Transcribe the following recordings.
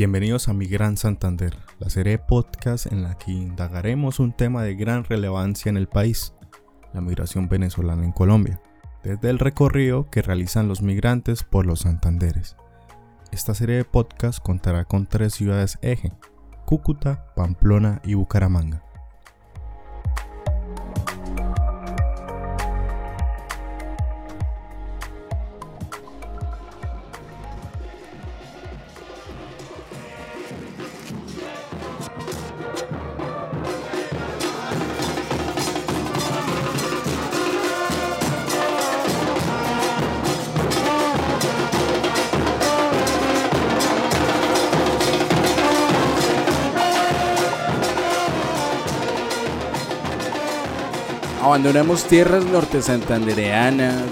Bienvenidos a Mi Gran Santander, la serie de podcast en la que indagaremos un tema de gran relevancia en el país, la migración venezolana en Colombia, desde el recorrido que realizan los migrantes por los Santanderes. Esta serie de podcast contará con tres ciudades eje, Cúcuta, Pamplona y Bucaramanga. Abandonamos tierras norte santandereanas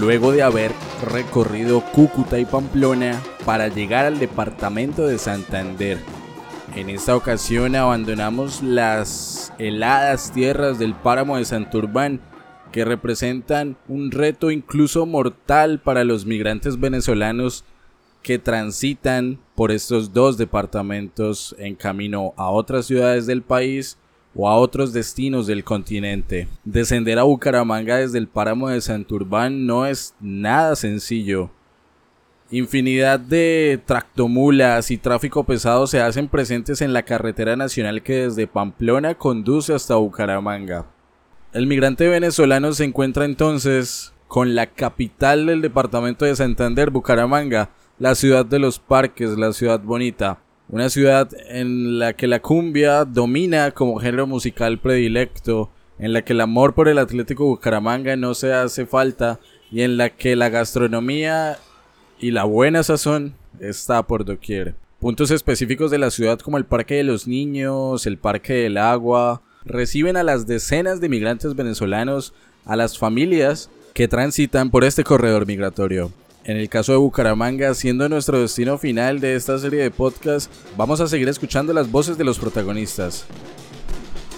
luego de haber recorrido Cúcuta y Pamplona para llegar al departamento de Santander. En esta ocasión abandonamos las heladas tierras del páramo de Santurbán que representan un reto incluso mortal para los migrantes venezolanos que transitan por estos dos departamentos en camino a otras ciudades del país o a otros destinos del continente. Descender a Bucaramanga desde el páramo de Santurbán no es nada sencillo. Infinidad de tractomulas y tráfico pesado se hacen presentes en la carretera nacional que desde Pamplona conduce hasta Bucaramanga. El migrante venezolano se encuentra entonces con la capital del departamento de Santander, Bucaramanga, la ciudad de los parques, la ciudad bonita, una ciudad en la que la cumbia domina como género musical predilecto, en la que el amor por el Atlético Bucaramanga no se hace falta y en la que la gastronomía y la buena sazón está por doquier. Puntos específicos de la ciudad como el Parque de los Niños, el Parque del Agua, reciben a las decenas de migrantes venezolanos, a las familias que transitan por este corredor migratorio. En el caso de Bucaramanga, siendo nuestro destino final de esta serie de podcast, vamos a seguir escuchando las voces de los protagonistas.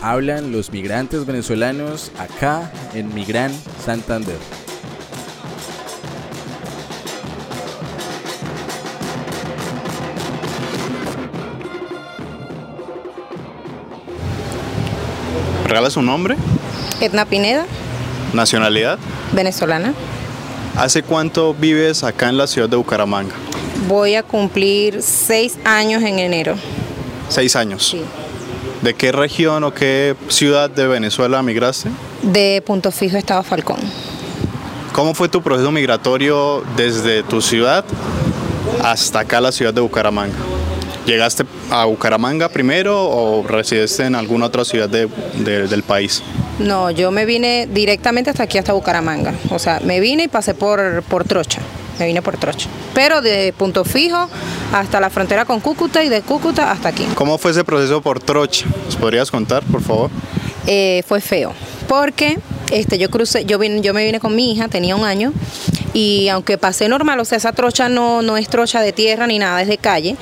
Hablan los migrantes venezolanos acá en Mi Gran Santander. ¿Regala su nombre? Edna Pineda, ¿Nacionalidad? venezolana. ¿Hace cuánto vives acá en la ciudad de Bucaramanga? Voy a cumplir seis años en enero. Seis años. Sí. ¿De qué región o qué ciudad de Venezuela migraste? De Punto Fijo, Estado Falcón. ¿Cómo fue tu proceso migratorio desde tu ciudad hasta acá la ciudad de Bucaramanga? ¿Llegaste a Bucaramanga primero o residiste en alguna otra ciudad de- de- del país? No, yo me vine directamente hasta aquí, hasta Bucaramanga. O sea, me vine y pasé por, por Trocha. Me vine por Trocha. Pero de Punto Fijo hasta la frontera con Cúcuta y de Cúcuta hasta aquí. ¿Cómo fue ese proceso por Trocha? ¿Nos podrías contar, por favor? eh, fue feo. Porque este, yo crucé, yo, vine, yo me vine con mi hija, tenía un año, y aunque pasé normal, o sea, esa trocha no, no es trocha de tierra ni nada, es de calle,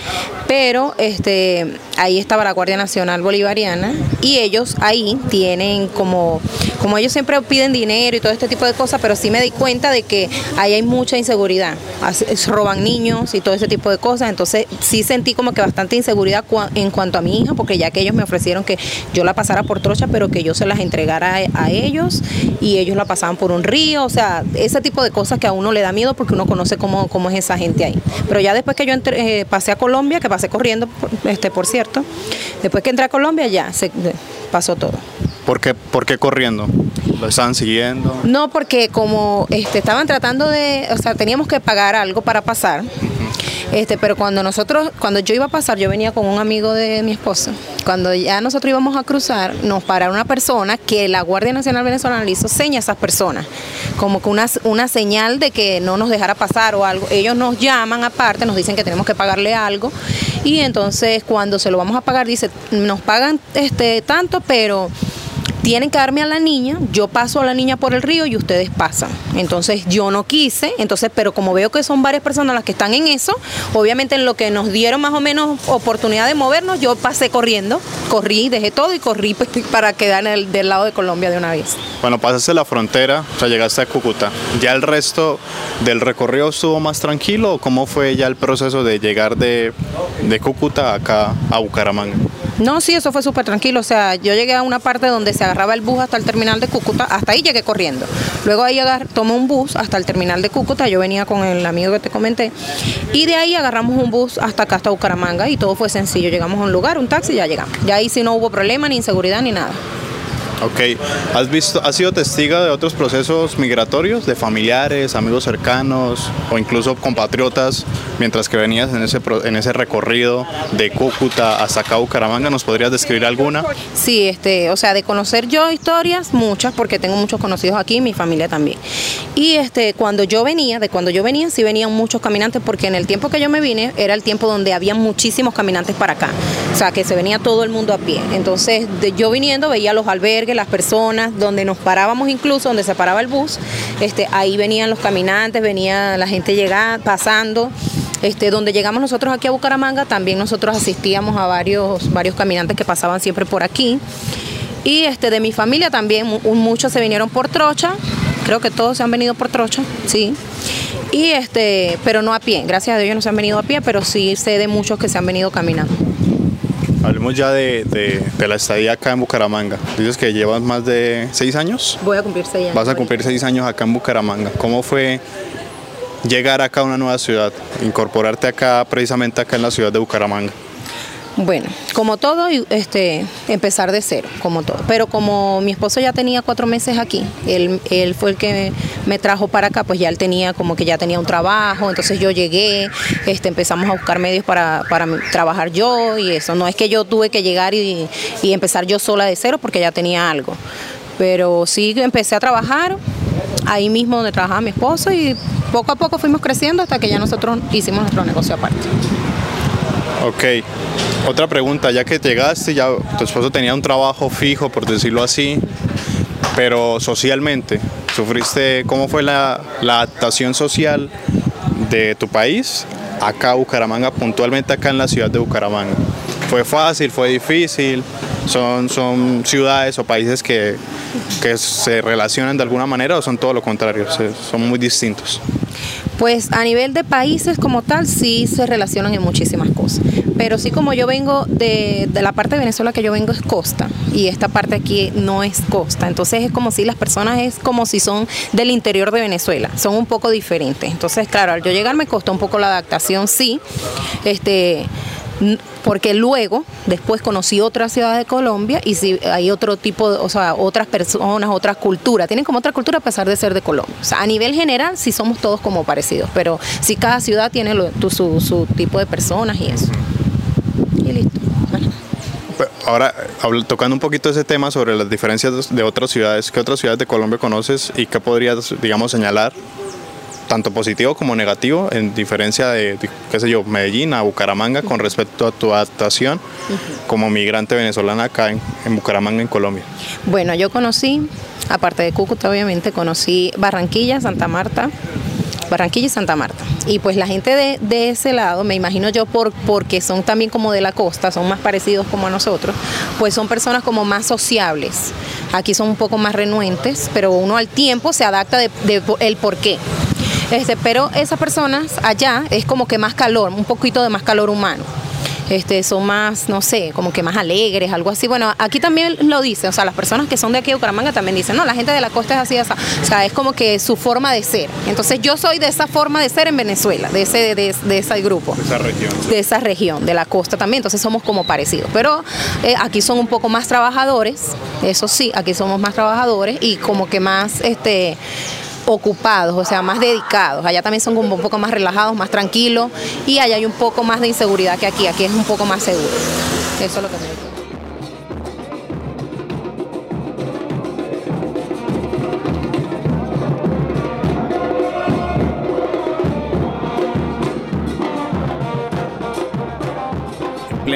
pero este, ahí estaba la Guardia Nacional Bolivariana y ellos ahí tienen como, como ellos siempre piden dinero y todo este tipo de cosas, pero sí me di cuenta de que ahí hay mucha inseguridad, roban niños y todo ese tipo de cosas, entonces sí sentí como que bastante inseguridad en cuanto a mi hija, porque ya que ellos me ofrecieron que yo la pasara por trocha, pero que yo se las entregara a, ellos y ellos la pasaban por un río, o sea, ese tipo de cosas que a uno le da miedo porque uno conoce cómo, cómo es esa gente ahí. Pero ya después que yo entré, eh, pasé a Colombia, que pasé corriendo, por- este, por cierto, después que entré a Colombia ya se pasó todo. ¿Por qué, por qué corriendo? ¿Lo estaban siguiendo? No, porque como este, estaban tratando de, o sea, teníamos que pagar algo para pasar. Este, pero cuando nosotros, cuando yo iba a pasar, yo venía con un amigo de mi esposo. Cuando ya nosotros íbamos a cruzar, nos pararon una persona que la Guardia Nacional Venezolana le hizo seña a esas personas, como que una, una señal de que no nos dejara pasar o algo. Ellos nos llaman aparte, nos dicen que tenemos que pagarle algo. Y entonces cuando se lo vamos a pagar, dice, nos pagan este tanto, pero tienen que darme a la niña, yo paso a la niña por el río y ustedes pasan. Entonces yo no quise, entonces, pero como veo que son varias personas las que están en eso, obviamente en lo que nos dieron más o menos oportunidad de movernos, yo pasé corriendo, corrí, dejé todo y corrí pues, para quedar del lado de Colombia de una vez. Bueno, pasaste la frontera, o sea, llegaste a Cúcuta. ¿Ya el resto del recorrido estuvo más tranquilo o cómo fue ya el proceso de llegar de Cúcuta acá a Bucaramanga? No, sí, eso fue súper tranquilo. O sea, yo llegué a una parte donde se agarraba el bus hasta el terminal de Cúcuta. Hasta ahí llegué corriendo. Luego ahí tomé un bus hasta el terminal de Cúcuta. Yo venía con el amigo que te comenté. Y de ahí agarramos un bus hasta acá, hasta Bucaramanga. Y todo fue sencillo. Llegamos a un lugar, un taxi ya llegamos. Ya ahí sí no hubo problema, ni inseguridad, ni nada. Ok, ¿has visto, has sido testigo de otros procesos migratorios, de familiares, amigos cercanos o incluso compatriotas mientras que venías en ese, en ese recorrido de Cúcuta hasta acá Bucaramanga? ¿Nos podrías describir alguna? Sí, este, o sea, de conocer yo historias, muchas, porque tengo muchos conocidos aquí, mi familia también. Y este, cuando yo venía, de cuando yo venía, sí venían muchos caminantes, porque en el tiempo que yo me vine era el tiempo donde había muchísimos caminantes para acá. O sea, que se venía todo el mundo a pie. Entonces, de, yo viniendo veía los albergues, las personas, donde nos parábamos incluso, donde se paraba el bus, este, ahí venían los caminantes, venía la gente llegando, pasando. Este, donde llegamos nosotros aquí a Bucaramanga, también nosotros asistíamos a varios, varios caminantes que pasaban siempre por aquí. Y este, de mi familia también, mu- muchos se vinieron por trocha, creo que todos se han venido por trocha, sí. Y este, pero no a pie, gracias a Dios no se han venido a pie, pero sí sé de muchos que se han venido caminando. Hablemos ya de, de- de la estadía acá en Bucaramanga. Dices que llevas más de seis años. Voy a cumplir seis años. Vas a cumplir seis años acá en Bucaramanga. ¿Cómo fue llegar acá a una nueva ciudad, incorporarte acá, precisamente acá en la ciudad de Bucaramanga? Bueno, como todo, este, empezar de cero, como todo. Pero como mi esposo ya tenía cuatro meses aquí, él, él fue el que me trajo para acá, pues ya él tenía como que ya tenía un trabajo, entonces yo llegué, este, empezamos a buscar medios para, para trabajar yo y eso. No es que yo tuve que llegar y, y empezar yo sola de cero porque ya tenía algo. Pero sí empecé a trabajar ahí mismo donde trabajaba mi esposo y poco a poco fuimos creciendo hasta que ya nosotros hicimos nuestro negocio aparte. Ok. Otra pregunta, ya que llegaste, ya tu esposo tenía un trabajo fijo, por decirlo así, pero socialmente, ¿sufriste cómo fue la, adaptación social de tu país acá a Bucaramanga, puntualmente acá en la ciudad de Bucaramanga? ¿Fue fácil, fue difícil? ¿Son, son ciudades o países que, que se relacionan de alguna manera o son todo lo contrario? Son muy distintos. Pues a nivel de países como tal, sí se relacionan en muchísimas cosas. Pero sí como yo vengo de, de la parte de Venezuela que yo vengo es costa y esta parte aquí no es costa. Entonces es como si las personas es como si son del interior de Venezuela. Son un poco diferentes. Entonces, claro, al yo llegar me costó un poco la adaptación, sí. Este porque luego después conocí otras ciudades de Colombia y sí hay otro tipo, o sea, otras personas, otras culturas, tienen como otra cultura a pesar de ser de Colombia. O sea, a nivel general sí somos todos como parecidos, pero sí cada ciudad tiene lo- su, su tipo de personas y eso. Y listo. Ahora, tocando un poquito ese tema sobre las diferencias de otras ciudades, ¿qué otras ciudades de Colombia conoces y qué podrías, digamos, señalar, tanto positivo como negativo, en diferencia de, de, qué sé yo, Medellín a Bucaramanga con respecto a tu adaptación como migrante venezolana acá en, en Bucaramanga, en Colombia? Bueno, yo conocí, aparte de Cúcuta obviamente, conocí Barranquilla, Santa Marta, Barranquilla y Santa Marta. Y pues la gente de, de ese lado, me imagino yo por, porque son también como de la costa, son más parecidos como a nosotros, pues son personas como más sociables. Aquí son un poco más renuentes, pero uno al tiempo se adapta de, de el por qué. Este, pero esas personas allá es como que más calor, un poquito de más calor humano. Este, son más, no sé, como que más alegres, algo así. Bueno, aquí también lo dicen, o sea, las personas que son de aquí de Bucaramanga también dicen, no, la gente de la costa es así, esa. o sea, es como que su forma de ser. Entonces yo soy de esa forma de ser en Venezuela, de ese, de, de ese grupo Esa región. de esa región, de la costa también, entonces somos como parecidos. Pero eh, aquí son un poco más trabajadores, eso sí, aquí somos más trabajadores y como que más este ocupados, o sea, más dedicados. Allá también son un poco más relajados, más tranquilos y allá hay un poco más de inseguridad que aquí, aquí es un poco más seguro. Eso es lo que me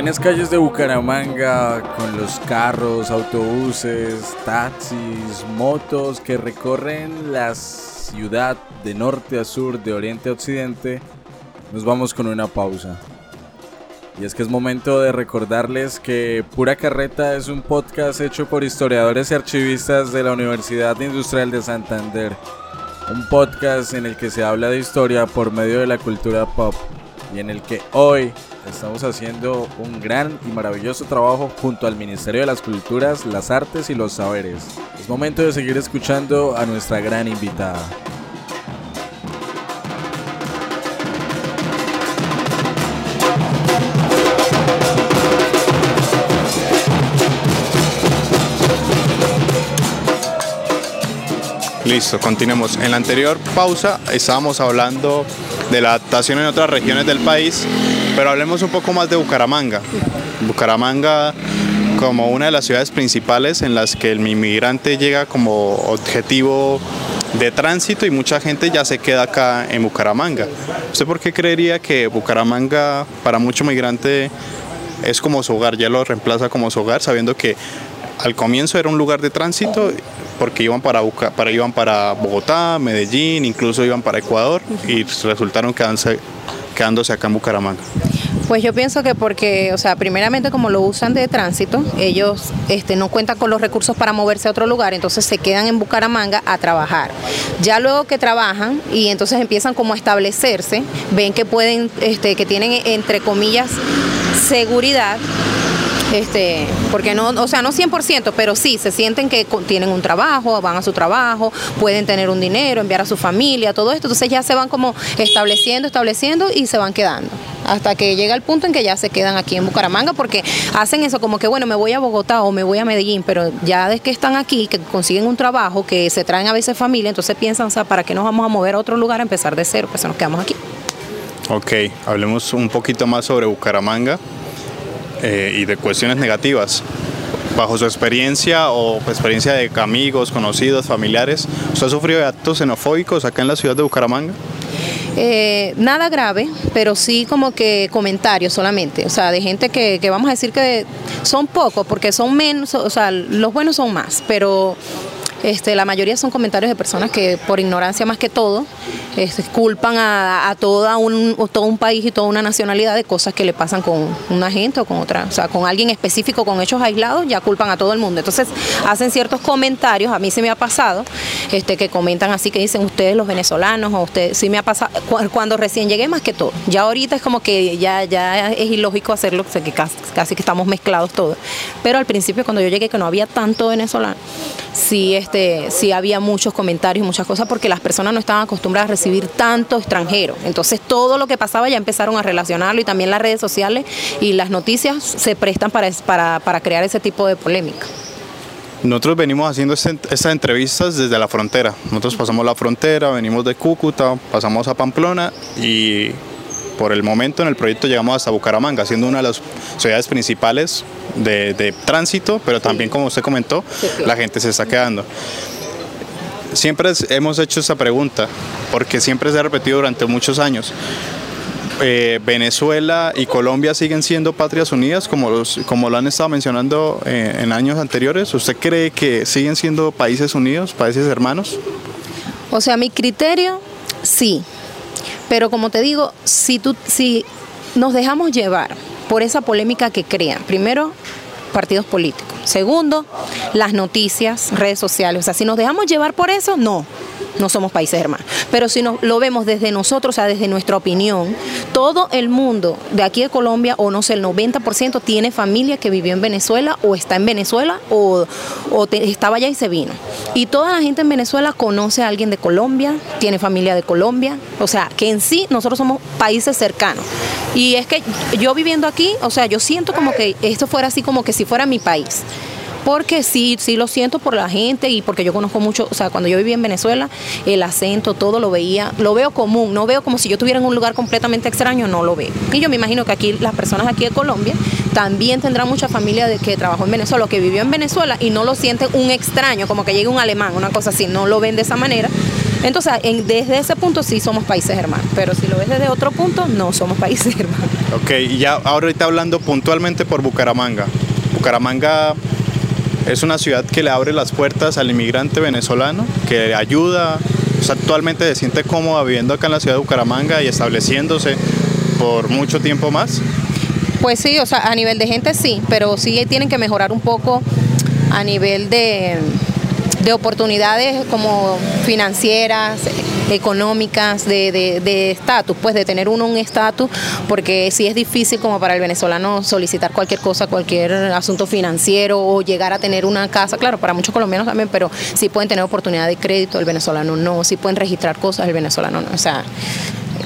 En plena las calles de Bucaramanga, con los carros, autobuses, taxis, motos que recorren la ciudad de norte a sur, de oriente a occidente, nos vamos con una pausa. Y es que es momento de recordarles que Pura Carreta es un podcast hecho por historiadores y archivistas de la Universidad Industrial de Santander. Un podcast en el que se habla de historia por medio de la cultura pop y en el que hoy estamos haciendo un gran y maravilloso trabajo junto al Ministerio de las Culturas, las Artes y los Saberes. Es momento de seguir escuchando a nuestra gran invitada. Listo, continuemos. En la anterior pausa estábamos hablando de la adaptación en otras regiones del país, pero hablemos un poco más de Bucaramanga. Bucaramanga como una de las ciudades principales en las que el inmigrante llega como objetivo de tránsito y mucha gente ya se queda acá en Bucaramanga. ¿Usted por qué creería que Bucaramanga para mucho migrante es como su hogar, ya lo reemplaza como su hogar, sabiendo que al comienzo era un lugar de tránsito porque iban para, para, iban para Bogotá, Medellín, incluso iban para Ecuador y resultaron quedándose, quedándose acá en Bucaramanga. Pues yo pienso que porque, o sea, primeramente como lo usan de tránsito, ellos este, no cuentan con los recursos para moverse a otro lugar, entonces se quedan en Bucaramanga a trabajar. Ya luego que trabajan y entonces empiezan como a establecerse, ven que pueden, este, que tienen entre comillas seguridad este, porque no, o sea, no 100%, pero sí, se sienten que tienen un trabajo, van a su trabajo, pueden tener un dinero, enviar a su familia, todo esto, entonces ya se van como estableciendo, estableciendo y se van quedando. Hasta que llega el punto en que ya se quedan aquí en Bucaramanga porque hacen eso como que bueno me voy a Bogotá o me voy a Medellín pero ya desde que están aquí que consiguen un trabajo que se traen a veces familia entonces piensan o sea para qué nos vamos a mover a otro lugar a empezar de cero pues nos quedamos aquí. Ok, hablemos un poquito más sobre Bucaramanga. Eh, y de cuestiones negativas. Bajo su experiencia o experiencia de amigos, conocidos, familiares, ¿usted ha sufrido de actos xenofóbicos acá en la ciudad de Bucaramanga? Eh, nada grave, pero sí como que comentarios solamente, o sea, de gente que, que vamos a decir que son pocos, porque son menos, o sea, los buenos son más, pero este, la mayoría son comentarios de personas que por ignorancia más que todo este, culpan a, toda un, todo un país y toda una nacionalidad de cosas que le pasan con una gente o con otra, o sea, con alguien específico, con hechos aislados, ya culpan a todo el mundo. Entonces hacen ciertos comentarios, a mí se me ha pasado, este, que comentan así, que dicen ustedes los venezolanos o ustedes, sí me ha pasado, cuando recién llegué más que todo, ya ahorita es como que ya, ya es ilógico hacerlo, o que casi, casi que estamos mezclados todos, pero al principio cuando yo llegué que no había tanto venezolano, sí, este, sí había muchos comentarios, muchas cosas, porque las personas no estaban acostumbradas a recibir tanto extranjero. Entonces todo lo que pasaba ya empezaron a relacionarlo y también las redes sociales y las noticias se prestan para, para, para crear ese tipo de polémica. Nosotros venimos haciendo estas entrevistas desde la frontera. Nosotros pasamos la frontera, venimos de Cúcuta, pasamos a Pamplona y por el momento en el proyecto llegamos hasta Bucaramanga, siendo una de las ciudades principales de, tránsito, pero también como usted comentó, la gente se está quedando. Siempre hemos hecho esta pregunta, porque siempre se ha repetido durante muchos años. Eh, Venezuela y Colombia siguen siendo patrias unidas, como, los, como lo han estado mencionando eh, en años anteriores. ¿Usted cree que siguen siendo países unidos, países hermanos? O sea, mi criterio, sí. Pero como te digo, si, tú, si nos dejamos llevar por esa polémica que crean, primero, partidos políticos. Segundo, las noticias, redes sociales. O sea, si nos dejamos llevar por eso, no no somos países hermanos. Pero si nos, lo vemos desde nosotros, o sea, desde nuestra opinión, todo el mundo de aquí de Colombia, o no sé, el 90% tiene familia que vivió en Venezuela o está en Venezuela o, estaba allá y se vino. Y toda la gente en Venezuela conoce a alguien de Colombia, tiene familia de Colombia, o sea, que en sí nosotros somos países cercanos. Y es que yo viviendo aquí, o sea, yo siento como que esto fuera así como que si fuera mi país porque sí, sí lo siento por la gente y porque yo conozco mucho, o sea, cuando yo vivía en Venezuela, el acento, todo lo veía, lo veo común, no veo como si yo estuviera en un lugar completamente extraño, no lo veo. Y yo me imagino que aquí las personas aquí de Colombia también tendrán mucha familia de que trabajó en Venezuela o que vivió en Venezuela y no lo sienten un extraño, como que llegue un alemán, una cosa así, no lo ven de esa manera. Entonces, desde ese punto sí somos países hermanos, pero si lo ves desde otro punto, no somos países hermanos. Ok, y ya ahorita hablando puntualmente por Bucaramanga. Bucaramanga es una ciudad que le abre las puertas al inmigrante venezolano, que ayuda, actualmente se siente cómoda viviendo acá en la ciudad de Bucaramanga y estableciéndose por mucho tiempo más. Pues sí, o sea, a nivel de gente sí, pero sí tienen que mejorar un poco a nivel de, de oportunidades como financieras, económicas, de estatus, pues de tener uno un estatus, porque sí es difícil como para el venezolano solicitar cualquier cosa, cualquier asunto financiero o llegar a tener una casa, claro, para muchos colombianos también, pero sí pueden tener oportunidad de crédito, el venezolano no, sí pueden registrar cosas, el venezolano no, o sea,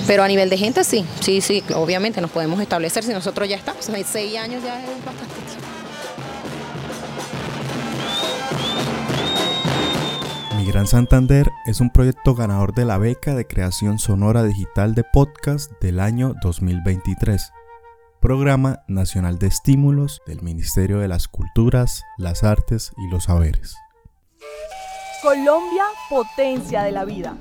pero a nivel de gente sí, sí, sí, obviamente nos podemos establecer si nosotros ya estamos, seis años ya es bastante. Gran Santander es un proyecto ganador de la beca de creación sonora digital de podcast del año 2023, Programa Nacional de Estímulos del Ministerio de las Culturas, las Artes y los Saberes. Colombia, potencia de la vida.